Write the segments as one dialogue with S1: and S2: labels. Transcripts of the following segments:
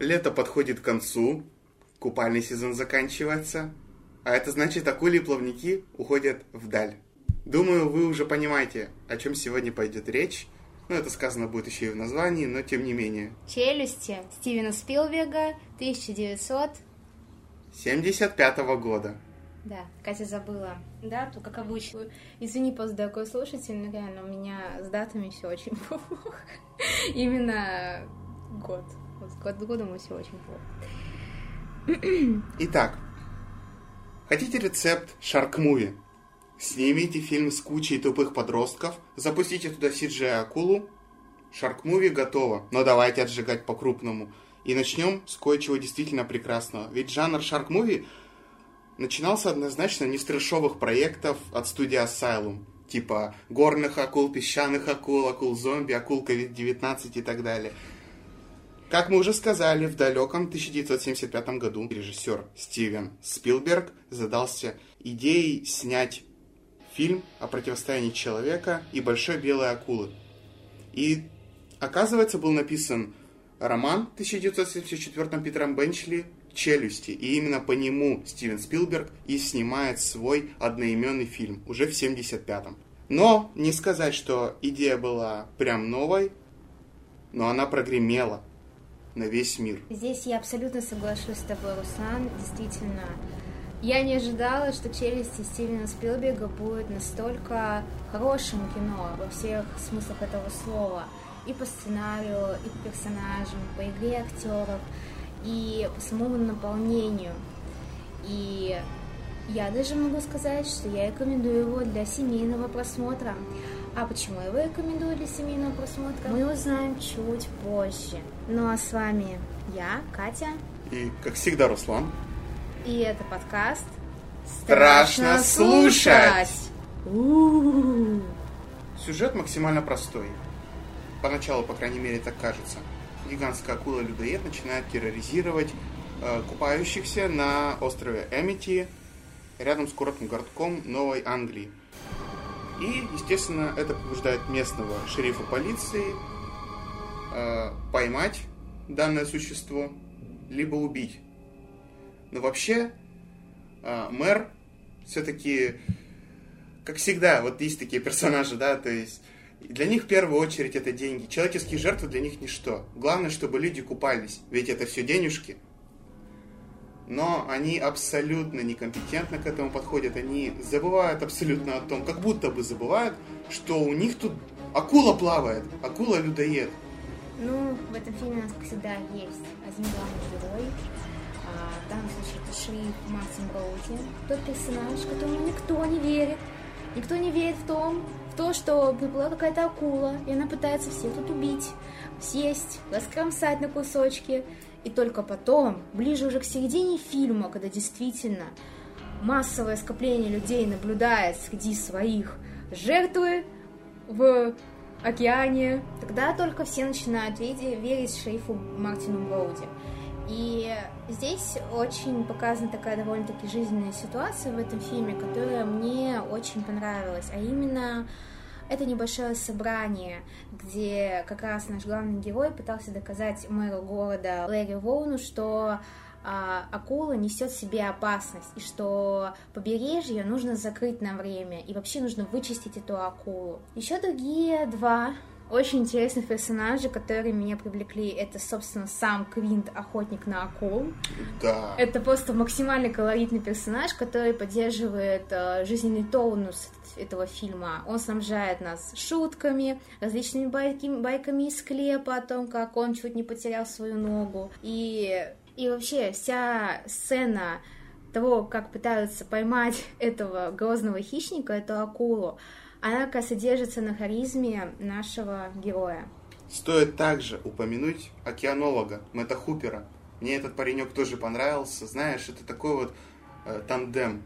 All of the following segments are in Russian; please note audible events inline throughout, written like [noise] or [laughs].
S1: Лето подходит к концу, купальный сезон заканчивается, а это значит, акули и плавники уходят вдаль. Думаю, вы уже понимаете, о чем сегодня пойдет речь. Ну, это сказано будет еще и в названии, но тем не менее.
S2: Челюсти Стивена Спилберга, 1900...
S1: 75 -го года.
S2: Да, Катя забыла дату, как обычно. Извини, просто такой слушатель, но реально у меня с датами все очень [laughs] плохо. Именно год. Вот год годом все очень плохо.
S1: Итак, хотите рецепт шарк-муви? Снимите фильм с кучей тупых подростков, запустите туда CGI-акулу, шарк-муви готово, но давайте отжигать по-крупному. И начнем с кое-чего действительно прекрасного. Ведь жанр шарк-муви начинался однозначно не с трешовых проектов от студии Asylum, типа горных акул, песчаных акул, акул зомби, акул COVID-19 и так далее. Как мы уже сказали, в далеком 1975 году режиссер Стивен Спилберг задался идеей снять фильм о противостоянии человека и большой белой акулы. И, оказывается, был написан роман 1974 Питером Бенчли «Челюсти», и именно по нему Стивен Спилберг и снимает свой одноименный фильм, уже в 75-м. Но не сказать, что идея была прям новой, но она прогремела на весь мир.
S2: Здесь я абсолютно соглашусь с тобой, Руслан. Действительно, я не ожидала, что «Челюсти» Стивена Спилберга будет настолько хорошим кино во всех смыслах этого слова. И по сценарию, и по персонажам, по игре актеров, и по самому наполнению. И я даже могу сказать, что я рекомендую его для семейного просмотра. А почему я его рекомендую для семейного просмотра, мы узнаем чуть позже. Ну а с вами я, Катя.
S1: И, как всегда, Руслан.
S2: И это подкаст
S1: «Страшно слушать!» Сюжет максимально простой. Поначалу, по крайней мере, так кажется. Гигантская акула-людоед начинает терроризировать э, купающихся на острове Эмити, рядом с курортным городком Новой Англии. И, естественно, это побуждает местного шерифа полиции э, поймать данное существо, либо убить. Но вообще э, мэр все-таки, как всегда, вот есть такие персонажи, да, то есть для них в первую очередь это деньги. Человеческие жертвы для них ничто. Главное, чтобы люди купались, ведь это все денежки. Но они абсолютно некомпетентно к этому подходят. Они забывают абсолютно о том, как будто бы забывают, что у них тут акула плавает, акула-людоед.
S2: Ну, в этом фильме у нас, всегда, есть один главный герой, в данном случае это шериф Мартин Броуди, тот персонаж, которому никто не верит. Никто не верит в том, в то, что приплыла какая-то акула, и она пытается всех тут убить, съесть, раскромсать на кусочки. И только потом, ближе уже к середине фильма, когда действительно массовое скопление людей наблюдает среди своих жертвы в океане, тогда только все начинают верить шерифу Мартину Броуди. И здесь очень показана такая довольно-таки жизненная ситуация в этом фильме, которая мне очень понравилась, а именно это небольшое собрание, где как раз наш главный герой пытался доказать мэру города Лэри Воуну, что а, акула несет в себе опасность, и что побережье нужно закрыть на время, и вообще нужно вычистить эту акулу. Еще другие два очень интересных персонажей, которые меня привлекли. Это, собственно, сам Квинт, охотник на акул.
S1: Да.
S2: Это просто максимально колоритный персонаж, который поддерживает э, жизненный тонус этого фильма. Он снабжает нас шутками, различными байками, байками из склепа о том, как он чуть не потерял свою ногу. И, и вообще вся сцена того, как пытаются поймать [laughs] этого грозного хищника, эту акулу, она как раз содержится на харизме нашего героя.
S1: Стоит также упомянуть океанолога Мэтта Хупера. Мне этот паренек тоже понравился. Знаешь, это такой вот э, тандем,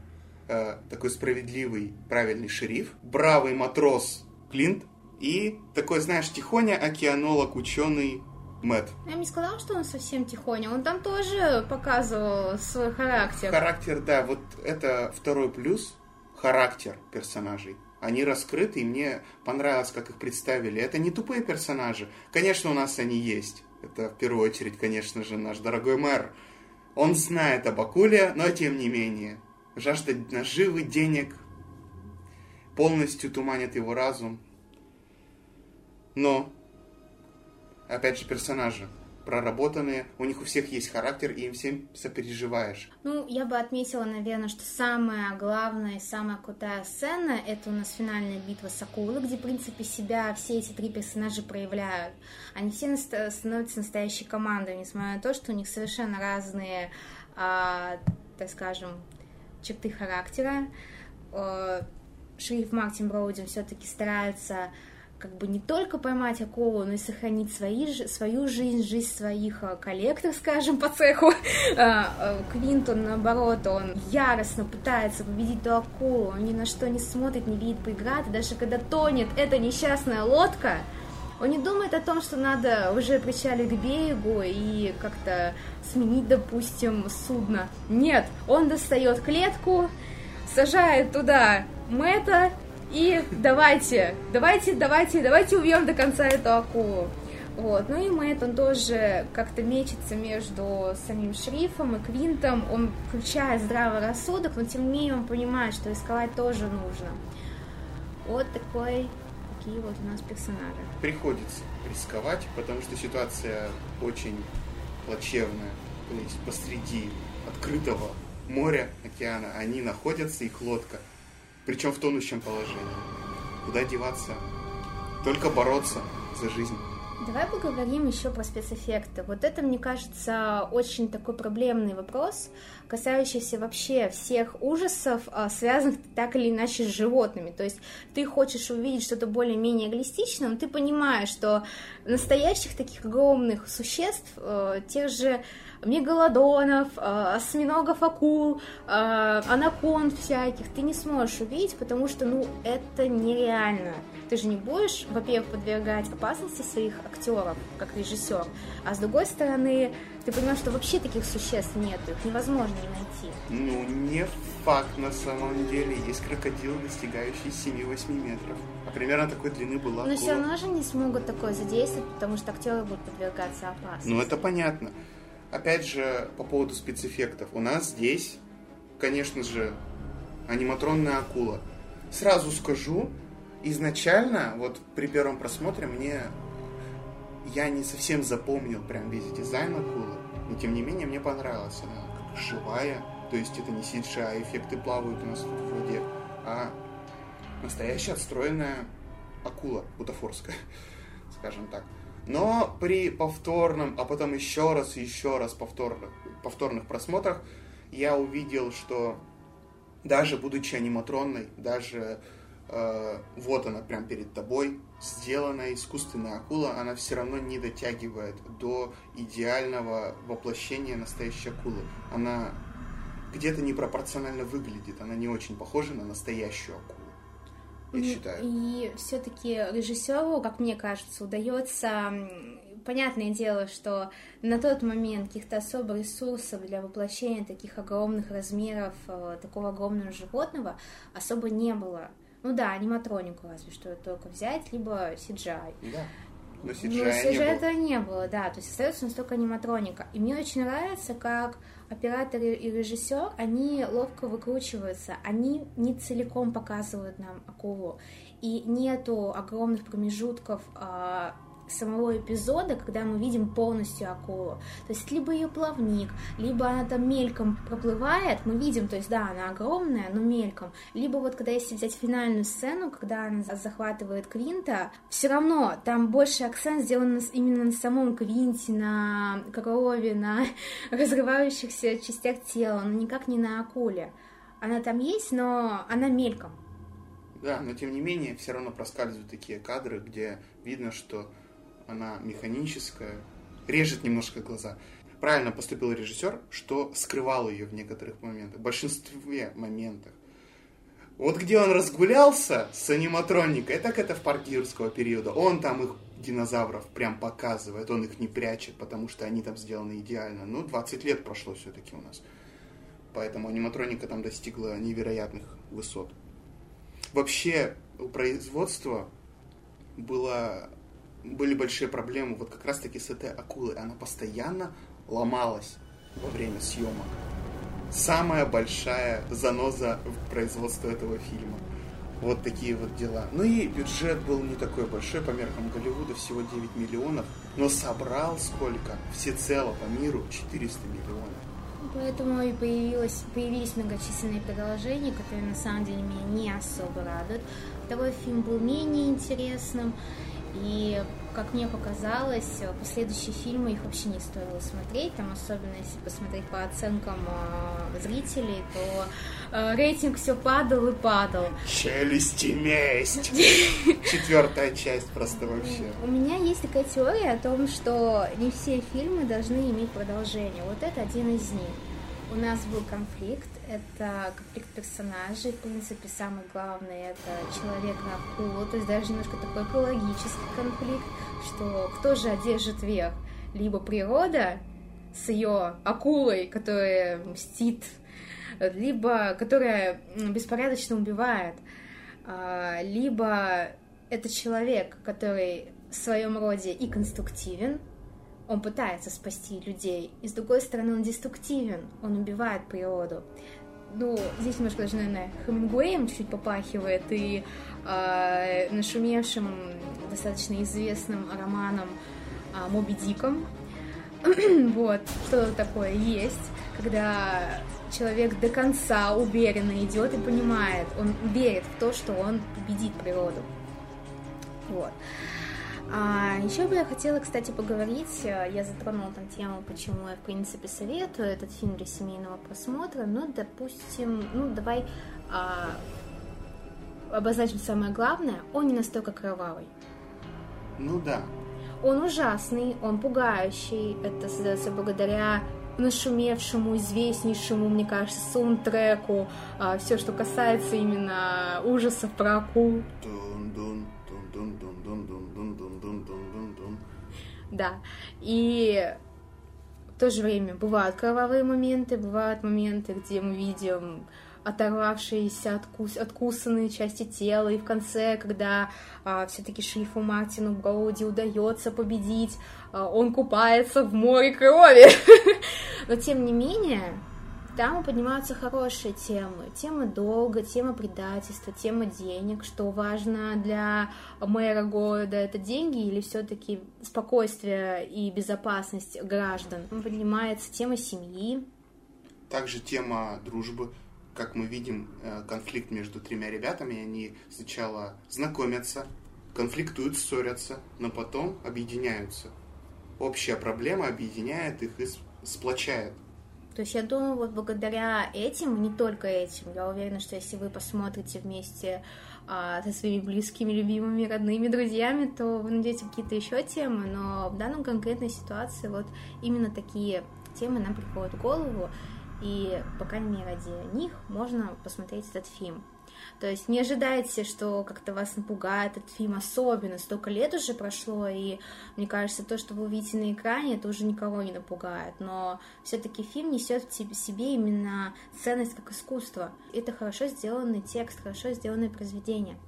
S1: э, такой справедливый, правильный шериф, бравый матрос Клинт и такой, знаешь, тихоня океанолог, ученый Мэтт.
S2: Я не сказала, что он совсем тихоня. Он там тоже показывал свой характер.
S1: Характер, да. Вот это второй плюс. Характер персонажей они раскрыты, и мне понравилось, как их представили. Это не тупые персонажи. Конечно, у нас они есть. Это в первую очередь, конечно же, наш дорогой мэр. Он знает об акуле, но тем не менее, жажда наживы, денег полностью туманит его разум. Но, опять же, персонажи проработанные, у них у всех есть характер, и им всем сопереживаешь.
S2: Ну, я бы отметила, наверное, что самая главная и самая крутая сцена — это у нас финальная битва с акулой, где, в принципе, себя все эти три персонажа проявляют. Они все становятся настоящей командой, несмотря на то, что у них совершенно разные, а, так скажем, черты характера. Шериф Мартин Броудин все-таки старается как бы не только поймать акулу, но и сохранить свои, свою жизнь, жизнь своих э, коллег, так скажем, по цеху. [laughs] А, э, Квинтон, наоборот, он яростно пытается победить эту акулу, он ни на что не смотрит, не видит преград, и даже когда тонет эта несчастная лодка, он не думает о том, что надо уже причалить к берегу и как-то сменить, допустим, судно. Нет, он достает клетку, сажает туда Мэтта, и давайте, давайте, давайте, давайте убьем до конца эту акулу. Вот. Ну и Мэтт, он тоже как-то мечется между самим шрифом и Квинтом. Он включает здравый рассудок, но тем не менее он понимает, что рисковать тоже нужно. Вот такой, такие вот у нас персонажи.
S1: Приходится рисковать, потому что ситуация очень плачевная. То есть посреди открытого моря, океана, они находятся, их лодка – причем в тонущем положении. Куда деваться? Только бороться за жизнь.
S2: Давай поговорим еще про спецэффекты. Вот это, мне кажется, очень такой проблемный вопрос, касающийся вообще всех ужасов, а, связанных так или иначе с животными. То есть ты хочешь увидеть что-то более-менее реалистичное, но ты понимаешь, что настоящих таких огромных существ, э, тех же мегалодонов, э, осьминогов, акул, э, анаконд всяких ты не сможешь увидеть, потому что, ну, это нереально. Ты же не будешь, во-первых, подвергать опасности своих актеров, как режиссер, а с другой стороны, ты понимаешь, что вообще таких существ нет, их невозможно не найти.
S1: Ну, не факт на самом деле. Есть крокодил, достигающий 7-8 метров. А примерно такой длины была
S2: Но все равно же не смогут такое задействовать, потому что актеры будут подвергаться опасности.
S1: Ну, это понятно. Опять же, по поводу спецэффектов. У нас здесь, конечно же, аниматронная акула. Сразу скажу, изначально, вот при первом просмотре мне я не совсем запомнил прям весь дизайн акулы, но тем не менее мне понравилась она как живая, то есть это не CGI, эффекты плавают у нас в воде, а настоящая отстроенная акула бутафорская, [laughs] скажем так. Но при повторном, а потом еще раз и еще раз повторных, повторных просмотрах я увидел, что даже будучи аниматронной, даже э, вот она прям перед тобой, сделанная искусственная акула, она все равно не дотягивает до идеального воплощения настоящей акулы. Она где-то непропорционально выглядит, она не очень похожа на настоящую акулу я считаю.
S2: И все-таки режиссеру, как мне кажется, удается понятное дело, что на тот момент каких-то особых ресурсов для воплощения таких огромных размеров, э, такого огромного животного особо не было. Ну да, аниматронику разве что только взять, либо CGI.
S1: Да. Но CGI,
S2: Но CGI не этого не было, да. То есть остается настолько аниматроника. И мне очень нравится, как оператор и режиссер, они ловко выкручиваются, они не целиком показывают нам акулу, и нету огромных промежутков а, самого эпизода, когда мы видим полностью акулу. То есть либо ее плавник, либо она там мельком проплывает, мы видим, то есть да, она огромная, но мельком. Либо вот когда если взять финальную сцену, когда она захватывает Квинта, все равно там больше акцент сделан именно на самом Квинте, на крови, на [laughs] разрывающихся частях тела, но никак не на акуле. Она там есть, но она мельком.
S1: Да, но тем не менее все равно проскальзывают такие кадры, где видно, что она механическая, режет немножко глаза. Правильно поступил режиссер, что скрывал ее в некоторых моментах, в большинстве моментах. Вот где он разгулялся с аниматроникой, так это в парке юрского периода. Он там их динозавров прям показывает, он их не прячет, потому что они там сделаны идеально. Ну, 20 лет прошло все-таки у нас. Поэтому аниматроника там достигла невероятных высот. Вообще, у производства было были большие проблемы вот как раз-таки с этой акулой. Она постоянно ломалась во время съемок. Самая большая заноза в производстве этого фильма. Вот такие вот дела. Ну и бюджет был не такой большой по меркам Голливуда, всего 9 миллионов, но собрал сколько? Всецело по миру 400 миллионов.
S2: Поэтому и появилось, появились многочисленные продолжения, которые на самом деле меня не особо радуют. Второй фильм был менее интересным, и, как мне показалось, последующие фильмы их вообще не стоило смотреть. Там, особенно если посмотреть по оценкам э, зрителей, то э, рейтинг все падал и падал.
S1: Челюсти месть! [laughs] Четвертая часть просто вообще.
S2: У меня есть такая теория о том, что не все фильмы должны иметь продолжение. Вот это один из них. У нас был конфликт, это конфликт персонажей, в принципе, самый главный это человек на акулу, то есть даже немножко такой экологический конфликт, что кто же одержит верх? Либо природа с ее акулой, которая мстит, либо которая беспорядочно убивает, а, либо это человек, который в своем роде и конструктивен, он пытается спасти людей, и с другой стороны он деструктивен, он убивает природу. Ну, здесь немножко даже, наверное, Хемингуэем чуть-чуть попахивает, и э, нашумевшим, достаточно известным романом э, Моби Диком. [clears throat] вот, что такое есть, когда человек до конца уверенно идет и понимает, он верит в то, что он победит природу. Вот. А, еще бы я хотела, кстати, поговорить, э, я затронула там тему, почему я, в принципе, советую этот фильм для семейного просмотра, ну, допустим, ну, давай а, обозначим самое главное, он не настолько кровавый.
S1: Ну да.
S2: Он ужасный, он пугающий, это создается благодаря нашумевшему, известнейшему, мне кажется, саундтреку, а, все, что касается именно ужасов про акул. Дун-дун, Да. И в то же время бывают кровавые моменты, бывают моменты, где мы видим оторвавшиеся, откус, откусанные части тела, и в конце, когда а, все-таки Шрифу Мартину Броуди удается победить, а, он купается в море крови. [laughs] Но тем не менее, там поднимаются хорошие темы. Тема долга, тема предательства, тема денег, что важно для мэра города. Это деньги или все-таки спокойствие и безопасность граждан. Поднимается тема семьи.
S1: Также тема дружбы. Как мы видим, э, конфликт между тремя ребятами. Они сначала знакомятся, конфликтуют, ссорятся, но потом объединяются. Общая проблема объединяет их и сплочает.
S2: То есть я думаю, вот благодаря этим, не только этим, я уверена, что если вы посмотрите вместе а, со своими близкими, любимыми, родными, друзьями, то вы найдете какие-то еще темы, но в данном конкретной ситуации вот именно такие темы нам приходят в голову, и, по крайней мере, ради них можно посмотреть этот фильм. То есть не ожидайте, что как-то вас напугает этот фильм особенно. Столько лет уже прошло, и мне кажется, то, что вы увидите на экране, это уже никого не напугает. Но все-таки фильм несет в себе именно ценность как искусство. Это хорошо сделанный текст, хорошо сделанное произведение.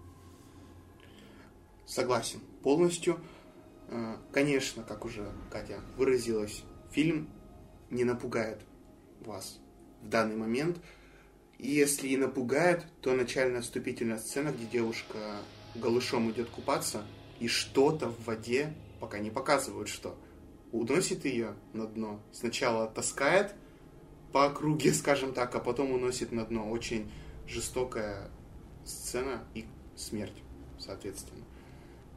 S1: Согласен полностью. Э, конечно, как уже Катя выразилась, фильм не напугает вас в данный момент – и если и напугает, то начальная вступительная сцена, где девушка голышом идет купаться, и что-то в воде, пока не показывают что, уносит ее на дно. Сначала таскает по округе, [laughs] скажем так, а потом уносит на дно. Очень жестокая сцена и смерть, соответственно.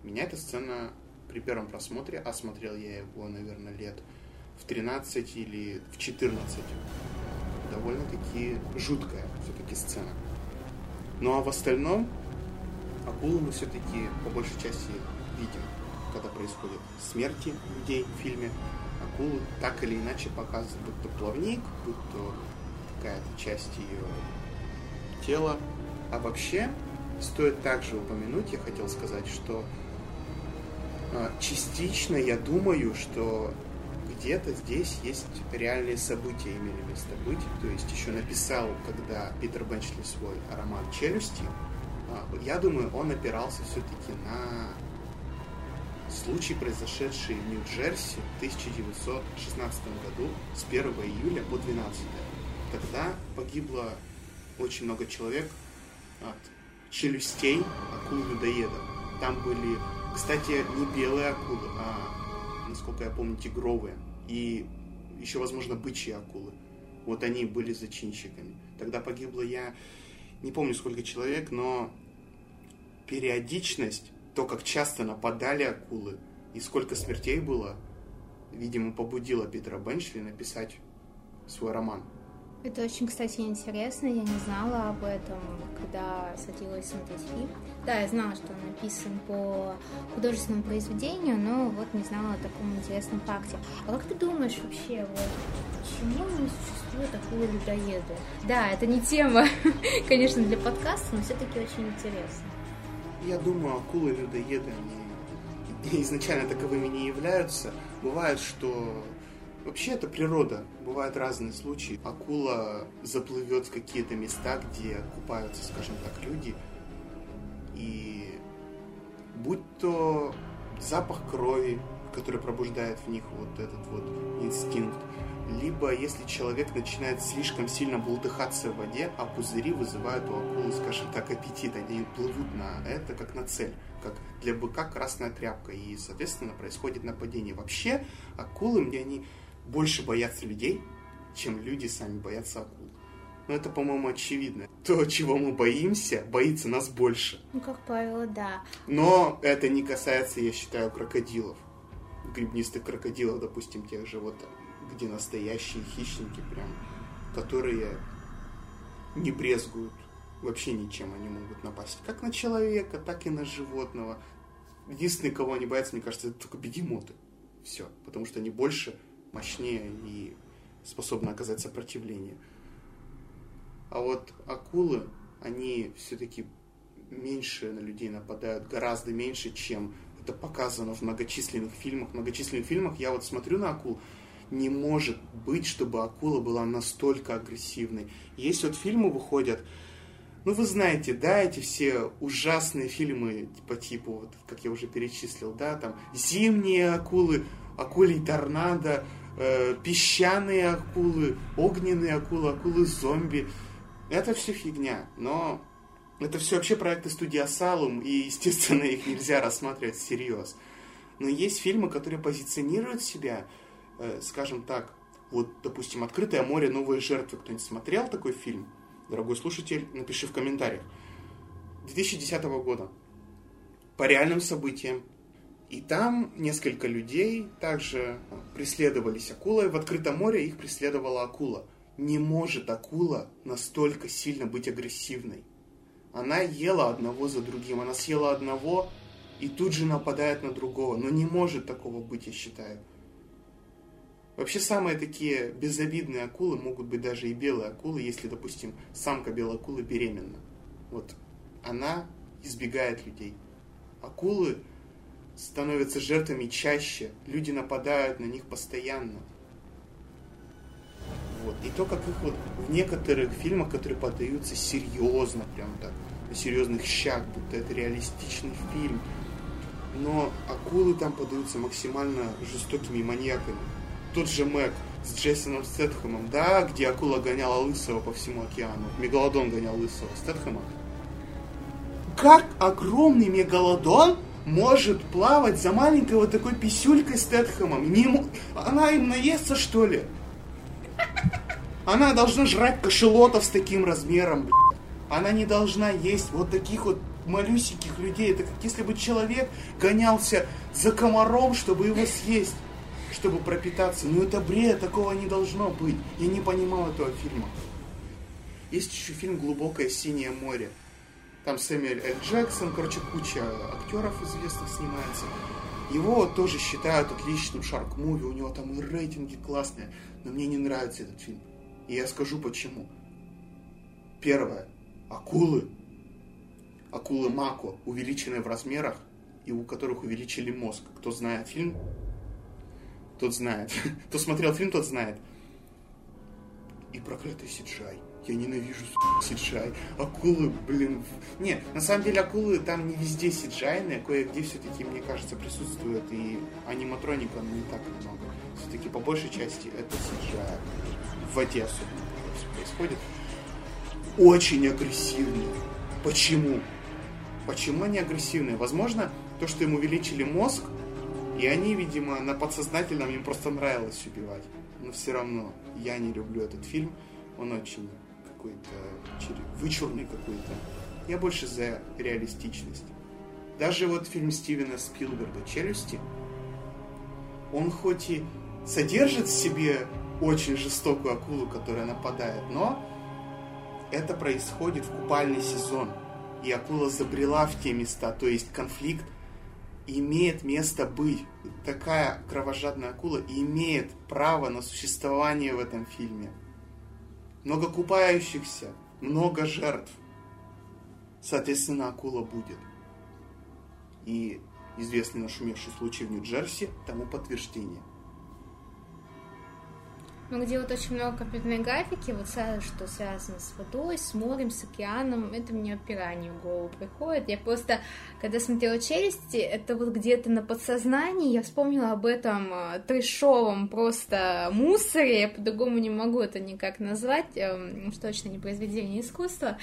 S1: Меня эта сцена при первом просмотре, а смотрел я его, наверное, лет в 13 или в 14, довольно-таки жуткая все-таки сцена. Ну а в остальном акулу мы все-таки по большей части видим, когда происходят смерти людей в фильме. Акулу так или иначе показывают, будь то плавник, будь то какая-то часть ее тела. А вообще, стоит также упомянуть, я хотел сказать, что а, частично я думаю, что где-то здесь есть реальные события имели место быть. То есть еще написал, когда Питер Бенчли свой роман «Челюсти», а, я думаю, он опирался все-таки на случай, произошедший в Нью-Джерси в 1916 году с 1 июля по 12. Тогда погибло очень много человек от челюстей акул-людоеда. Там были, кстати, не белые акулы, а, насколько я помню, тигровые. И еще, возможно, бычьи акулы. Вот они были зачинщиками. Тогда погибло я не помню сколько человек, но периодичность, то, как часто нападали акулы и сколько смертей было, видимо, побудило Питера Бенчли написать свой роман.
S2: Это очень, кстати, интересно. Я не знала об этом, когда садилась смотреть фильм. Да, я знала, что он написан по художественному произведению, но вот не знала о таком интересном факте. А как ты думаешь вообще, вот, почему не существует такого людоеда? Да, это не тема, [laughs] конечно, для подкаста, но все-таки очень интересно.
S1: Я думаю, акулы-людоеды, они изначально таковыми не являются. Бывает, что Вообще это природа. Бывают разные случаи. Акула заплывет в какие-то места, где купаются, скажем так, люди. И будь то запах крови, который пробуждает в них вот этот вот инстинкт, либо если человек начинает слишком сильно бултыхаться в воде, а пузыри вызывают у акулы, скажем так, аппетит, они плывут на это как на цель, как для быка красная тряпка, и, соответственно, происходит нападение. Вообще, акулы мне они больше боятся людей, чем люди сами боятся акул. Ну, это, по-моему, очевидно. То, чего мы боимся, боится нас больше.
S2: Ну, как правило, да.
S1: Но это не касается, я считаю, крокодилов. Грибнистых крокодилов, допустим, тех же вот, где настоящие хищники прям, которые не брезгуют вообще ничем, они могут напасть как на человека, так и на животного. Единственный, кого они боятся, мне кажется, это только бегемоты. Все, потому что они больше мощнее и способны оказать сопротивление. А вот акулы, они все-таки меньше на людей нападают, гораздо меньше, чем это показано в многочисленных фильмах. В многочисленных фильмах я вот смотрю на акул, не может быть, чтобы акула была настолько агрессивной. Есть вот фильмы выходят, ну вы знаете, да, эти все ужасные фильмы по типу, вот, как я уже перечислил, да, там зимние акулы, акулий торнадо, э, песчаные акулы, огненные акулы, акулы-зомби. Это все фигня, но это все вообще проекты студии Asylum, и, естественно, их нельзя рассматривать всерьез. Но есть фильмы, которые позиционируют себя, э, скажем так, вот, допустим, «Открытое море. Новые жертвы». Кто-нибудь смотрел такой фильм? Дорогой слушатель, напиши в комментариях. 2010 года. По реальным событиям и там несколько людей также преследовались акулой. В открытом море их преследовала акула. Не может акула настолько сильно быть агрессивной. Она ела одного за другим. Она съела одного и тут же нападает на другого. Но не может такого быть, я считаю. Вообще самые такие безобидные акулы могут быть даже и белые акулы, если, допустим, самка белой акулы беременна. Вот она избегает людей. Акулы становятся жертвами чаще, люди нападают на них постоянно. Вот. И то, как их вот в некоторых фильмах, которые подаются серьезно, прям так, на серьезных щах, будто это реалистичный фильм. Но акулы там подаются максимально жестокими маньяками. Тот же Мэг с Джейсоном Стэтхэмом, да, где акула гоняла лысого по всему океану. Мегалодон гонял лысого Стэтхэма. Как огромный мегалодон может плавать за маленькой вот такой писюлькой с Тетхэмом. Не, она им наестся, что ли? Она должна жрать кошелотов с таким размером, блядь. Она не должна есть вот таких вот малюсеньких людей. Это как если бы человек гонялся за комаром, чтобы его съесть, чтобы пропитаться. Ну это бред, такого не должно быть. Я не понимал этого фильма. Есть еще фильм «Глубокое синее море». Там Сэмюэль Л. Джексон, короче, куча актеров известных снимается. Его тоже считают отличным шарк-муви, у него там и рейтинги классные, но мне не нравится этот фильм. И я скажу почему. Первое. Акулы. Акулы Мако, увеличенные в размерах, и у которых увеличили мозг. Кто знает фильм, тот знает. [laughs] Кто смотрел фильм, тот знает. И проклятый Сиджай Я ненавижу CGI. Акулы, блин. Не, на самом деле акулы там не везде CGI, кое-где все-таки, мне кажется, присутствует и аниматроника, не так много. Все-таки по большей части это CGI. В воде особенно все происходит. Очень агрессивные. Почему? Почему они агрессивные? Возможно, то, что им увеличили мозг, и они, видимо, на подсознательном им просто нравилось убивать. Но все равно я не люблю этот фильм. Он очень какой-то вычурный какой-то. Я больше за реалистичность. Даже вот фильм Стивена Спилберга «Челюсти», он хоть и содержит в себе очень жестокую акулу, которая нападает, но это происходит в купальный сезон. И акула забрела в те места, то есть конфликт имеет место быть. Такая кровожадная акула имеет право на существование в этом фильме много купающихся, много жертв. Соответственно, акула будет. И известный нашумевший случай в Нью-Джерси тому подтверждение.
S2: Ну, где вот очень много компьютерной графики, вот что связано с водой, с морем, с океаном, это мне пираньи в голову приходит. Я просто, когда смотрела «Челюсти», это вот где-то на подсознании, я вспомнила об этом э, трешовом просто мусоре, я по-другому не могу это никак назвать, э, уж точно не произведение искусства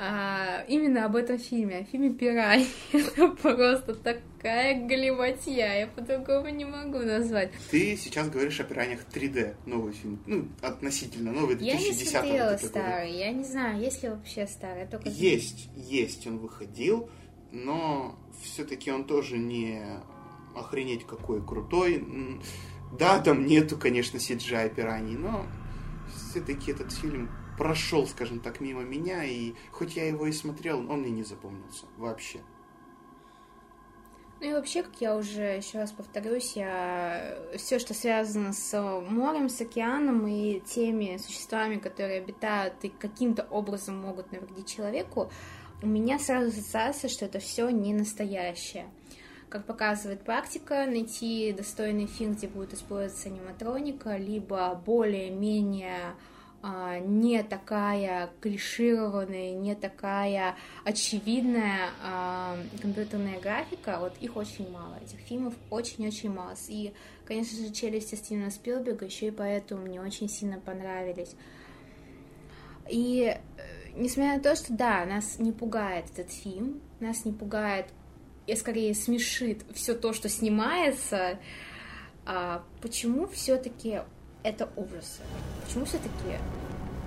S2: а, именно об этом фильме, о фильме «Пирай». [laughs] Это просто такая галиматья, я по-другому не могу назвать.
S1: Ты сейчас говоришь о «Пираньях 3D», новый фильм, ну, относительно новый, 2010
S2: Я не смотрела старый, я не знаю, есть ли вообще старый. Только...
S1: Есть, есть, он выходил, но все-таки он тоже не охренеть какой крутой. Да, там нету, конечно, CGI пираний, но все-таки этот фильм прошел, скажем так, мимо меня, и хоть я его и смотрел, он мне не запомнился вообще.
S2: Ну и вообще, как я уже еще раз повторюсь, я все, что связано с морем, с океаном и теми существами, которые обитают и каким-то образом могут навредить человеку, у меня сразу ассоциация, что это все не настоящее. Как показывает практика, найти достойный фильм, где будет использоваться аниматроника, либо более-менее не такая клишированная, не такая очевидная а, компьютерная графика, вот их очень мало, этих фильмов очень-очень мало. И, конечно же, «Челюсти» Стивена Спилберга еще и поэтому мне очень сильно понравились. И э, несмотря на то, что да, нас не пугает этот фильм, нас не пугает и скорее смешит все то, что снимается, а почему все-таки это ужасы. Почему все-таки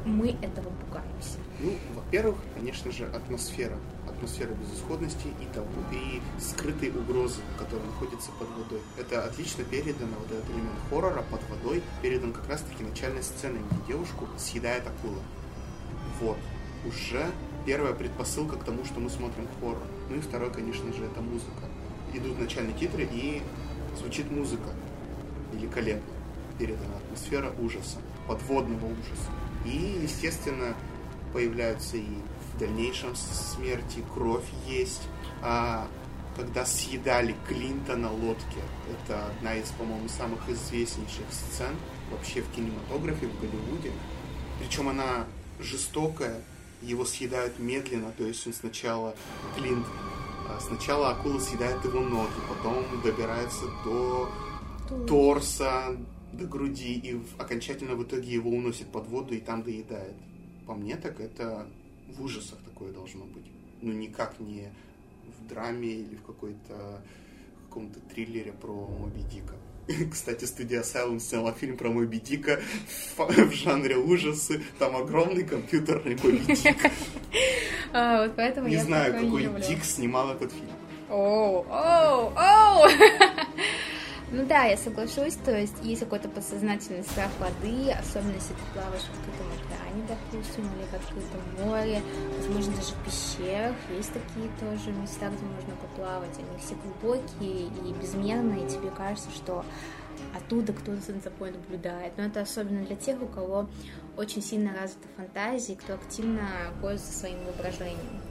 S2: мы этого пугаемся?
S1: Ну, во-первых, конечно же, атмосфера. Атмосфера безысходности и, того, и скрытой угрозы, которая находится под водой. Это отлично передано, вот этот элемент хоррора под водой, передан как раз-таки начальной сценой, где девушку съедает акула. Вот. Уже первая предпосылка к тому, что мы смотрим хоррор. Ну и второе, конечно же, это музыка. Идут начальные титры и звучит музыка. Великолепно передана атмосфера ужаса, подводного ужаса. И, естественно, появляются и в дальнейшем смерти, кровь есть. А когда съедали Клинта на лодке, это одна из, по-моему, самых известнейших сцен вообще в кинематографе, в Голливуде. Причем она жестокая, его съедают медленно, то есть он сначала, Клинт, а, сначала акула съедает его ноги, потом добирается до торса, до груди и в, окончательно в итоге его уносит под воду и там доедает. По мне так это в ужасах такое должно быть. Ну никак не в драме или в какой-то каком-то триллере про Моби Дика. [laughs] Кстати, студия Asylum сняла фильм про Моби Дика [laughs] в, жанре ужасы. Там огромный компьютерный Моби [laughs] Дик.
S2: А, вот поэтому
S1: не знаю, какой Дик снимал этот фильм.
S2: Оу, оу, оу! Ну да, я соглашусь, то есть есть какой-то подсознательный страх воды, особенно если ты плаваешь в открытом океане, допустим, или в открытом море, возможно, даже в пещерах, есть такие тоже места, где можно поплавать, они все глубокие и безмерные, и тебе кажется, что оттуда кто-то за тобой наблюдает. Но это особенно для тех, у кого очень сильно развита фантазия, кто активно пользуется своим воображением.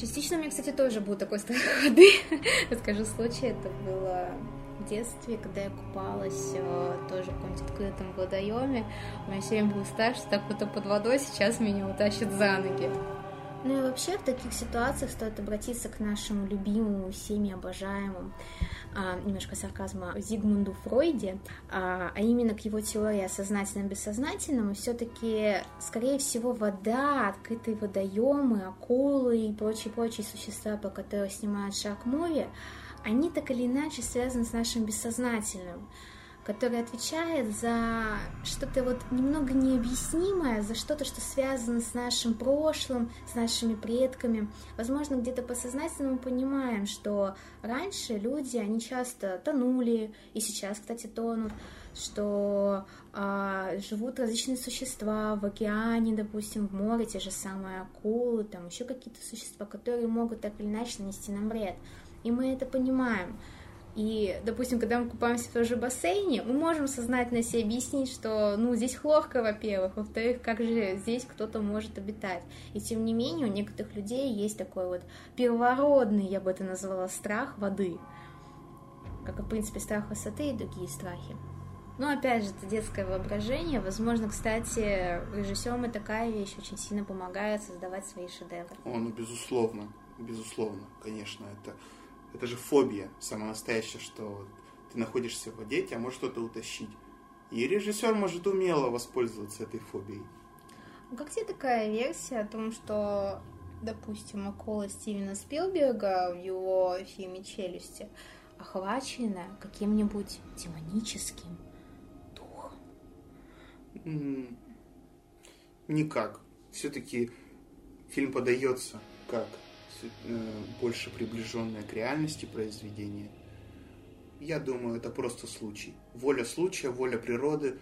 S2: Частично у меня, кстати, тоже был такой страх воды. [laughs] Расскажу случай, это было детстве, когда я купалась э, тоже в каком-нибудь открытом водоеме, у меня все время был страх, что так вот под водой сейчас меня утащит за ноги. Ну и вообще в таких ситуациях стоит обратиться к нашему любимому, всеми обожаемому, а, немножко сарказма, Зигмунду Фройде, а, а именно к его теории о сознательном бессознательном, и все-таки, скорее всего, вода, открытые водоемы, акулы и прочие-прочие существа, по которым снимают шарк-муви, они так или иначе связаны с нашим бессознательным который отвечает за что-то вот немного необъяснимое, за что-то, что связано с нашим прошлым, с нашими предками. Возможно, где-то подсознательно мы понимаем, что раньше люди, они часто тонули, и сейчас, кстати, тонут, что а, живут различные существа в океане, допустим, в море, те же самые акулы, там еще какие-то существа, которые могут так или иначе нанести нам вред. И мы это понимаем. И, допустим, когда мы купаемся в том же бассейне, мы можем сознательно себе объяснить, что, ну, здесь хлорка, во-первых, во-вторых, как же здесь кто-то может обитать. И тем не менее, у некоторых людей есть такой вот первородный, я бы это назвала, страх воды. Как и, в принципе, страх высоты и другие страхи. Но, опять же, это детское воображение. Возможно, кстати, режиссерам и такая вещь очень сильно помогает создавать свои шедевры.
S1: О, ну, безусловно, безусловно, конечно, это это же фобия самая настоящая, что ты находишься в воде, тебя может что-то утащить. И режиссер может умело воспользоваться этой фобией.
S2: Ну, как тебе такая версия о том, что, допустим, акула Стивена Спилберга в его фильме «Челюсти» охвачена каким-нибудь демоническим духом?
S1: Никак. Все-таки фильм подается как больше приближенное к реальности произведение. Я думаю, это просто случай. Воля случая, воля природы.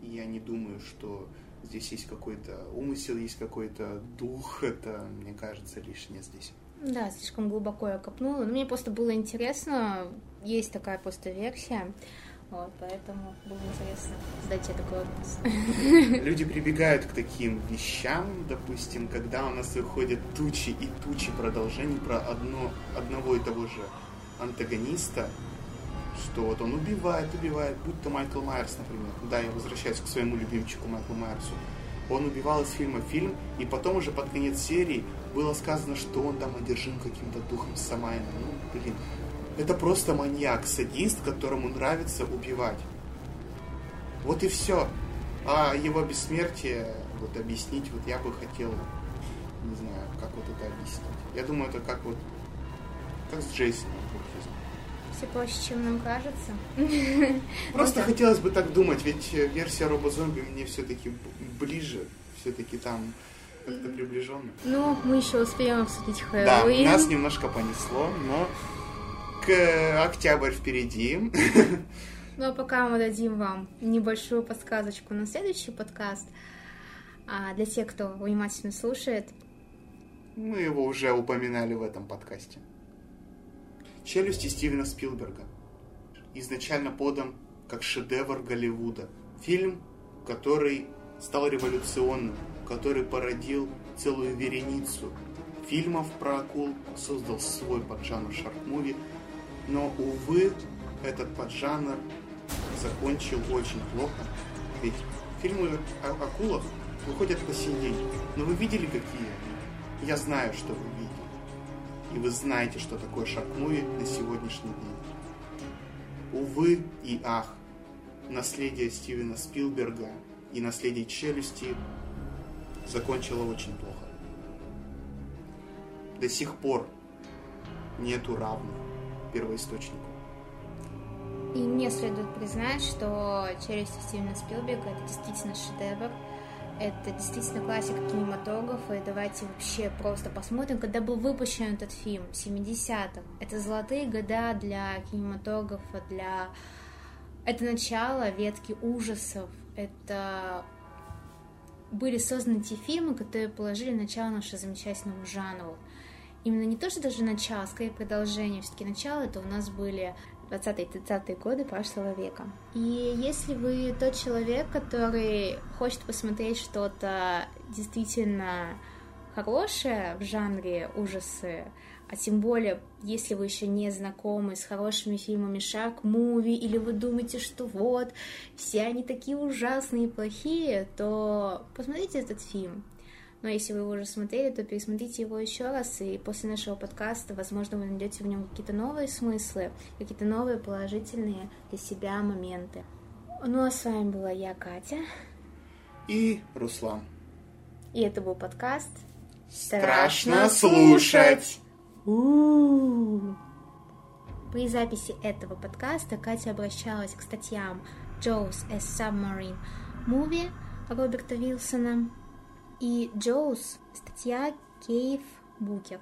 S1: Я не думаю, что здесь есть какой-то умысел, есть какой-то дух. Это, мне кажется, лишнее здесь.
S2: Да, слишком глубоко я копнула. Но мне просто было интересно. Есть такая просто версия вот, поэтому было интересно задать тебе такой вопрос. [laughs]
S1: Люди прибегают к таким вещам, допустим, когда у нас выходят тучи и тучи продолжений про одно, одного и того же антагониста, что вот он убивает, убивает, будь то Майкл Майерс, например. Да, я возвращаюсь к своему любимчику Майклу Майерсу. Он убивал из фильма фильм, и потом уже под конец серии было сказано, что он там одержим каким-то духом Самайна. Ну, блин, это просто маньяк, садист, которому нравится убивать. Вот и все. А его бессмертие, вот объяснить, вот я бы хотел, не знаю, как вот это объяснить. Я думаю, это как вот, как с Джейсоном
S2: Все проще, чем нам кажется.
S1: Просто хотелось бы так думать, ведь версия робозомби мне все-таки ближе, все-таки там как-то приближенно.
S2: Ну, мы еще успеем обсудить Хэллоуин.
S1: Да, нас немножко понесло, но октябрь впереди.
S2: Ну а пока мы дадим вам небольшую подсказочку на следующий подкаст. А для тех, кто внимательно слушает.
S1: Мы его уже упоминали в этом подкасте. «Челюсти» Стивена Спилберга. Изначально подан как шедевр Голливуда. Фильм, который стал революционным, который породил целую вереницу фильмов про акул, создал свой поджанр шарк-муви – но, увы, этот поджанр закончил очень плохо. Ведь фильмы о акулах выходят по сей день. Но вы видели какие? Я знаю, что вы видели. И вы знаете, что такое шарк-муви на сегодняшний день. Увы и ах, наследие Стивена Спилберга и наследие челюсти закончило очень плохо. До сих пор нету равных первоисточнику.
S2: И мне следует признать, что «Челюсти» Стивена Спилберга — это действительно шедевр, это действительно классика кинематографа, и давайте вообще просто посмотрим, когда был выпущен этот фильм, 70-х. Это золотые года для кинематографа, для... Это начало ветки ужасов, это были созданы те фильмы, которые положили начало нашему замечательному жанру именно не то, что даже начало, скорее продолжение. Все-таки начало это у нас были 20-30-е годы прошлого века. И если вы тот человек, который хочет посмотреть что-то действительно хорошее в жанре ужасы, А тем более, если вы еще не знакомы с хорошими фильмами Shark Movie, или вы думаете, что вот, все они такие ужасные и плохие, то посмотрите этот фильм. Но если вы его уже смотрели, то пересмотрите его еще раз, и после нашего подкаста, возможно, вы найдете в нем какие-то новые смыслы, какие-то новые положительные для себя моменты. Ну а с вами была я, Катя.
S1: И Руслан.
S2: И это был подкаст
S1: Страшно слушать.
S2: У-у-у. При записи этого подкаста Катя обращалась к статьям Joe's a Submarine Movie Роберта Вилсона и Joe's статья Кейв Букер.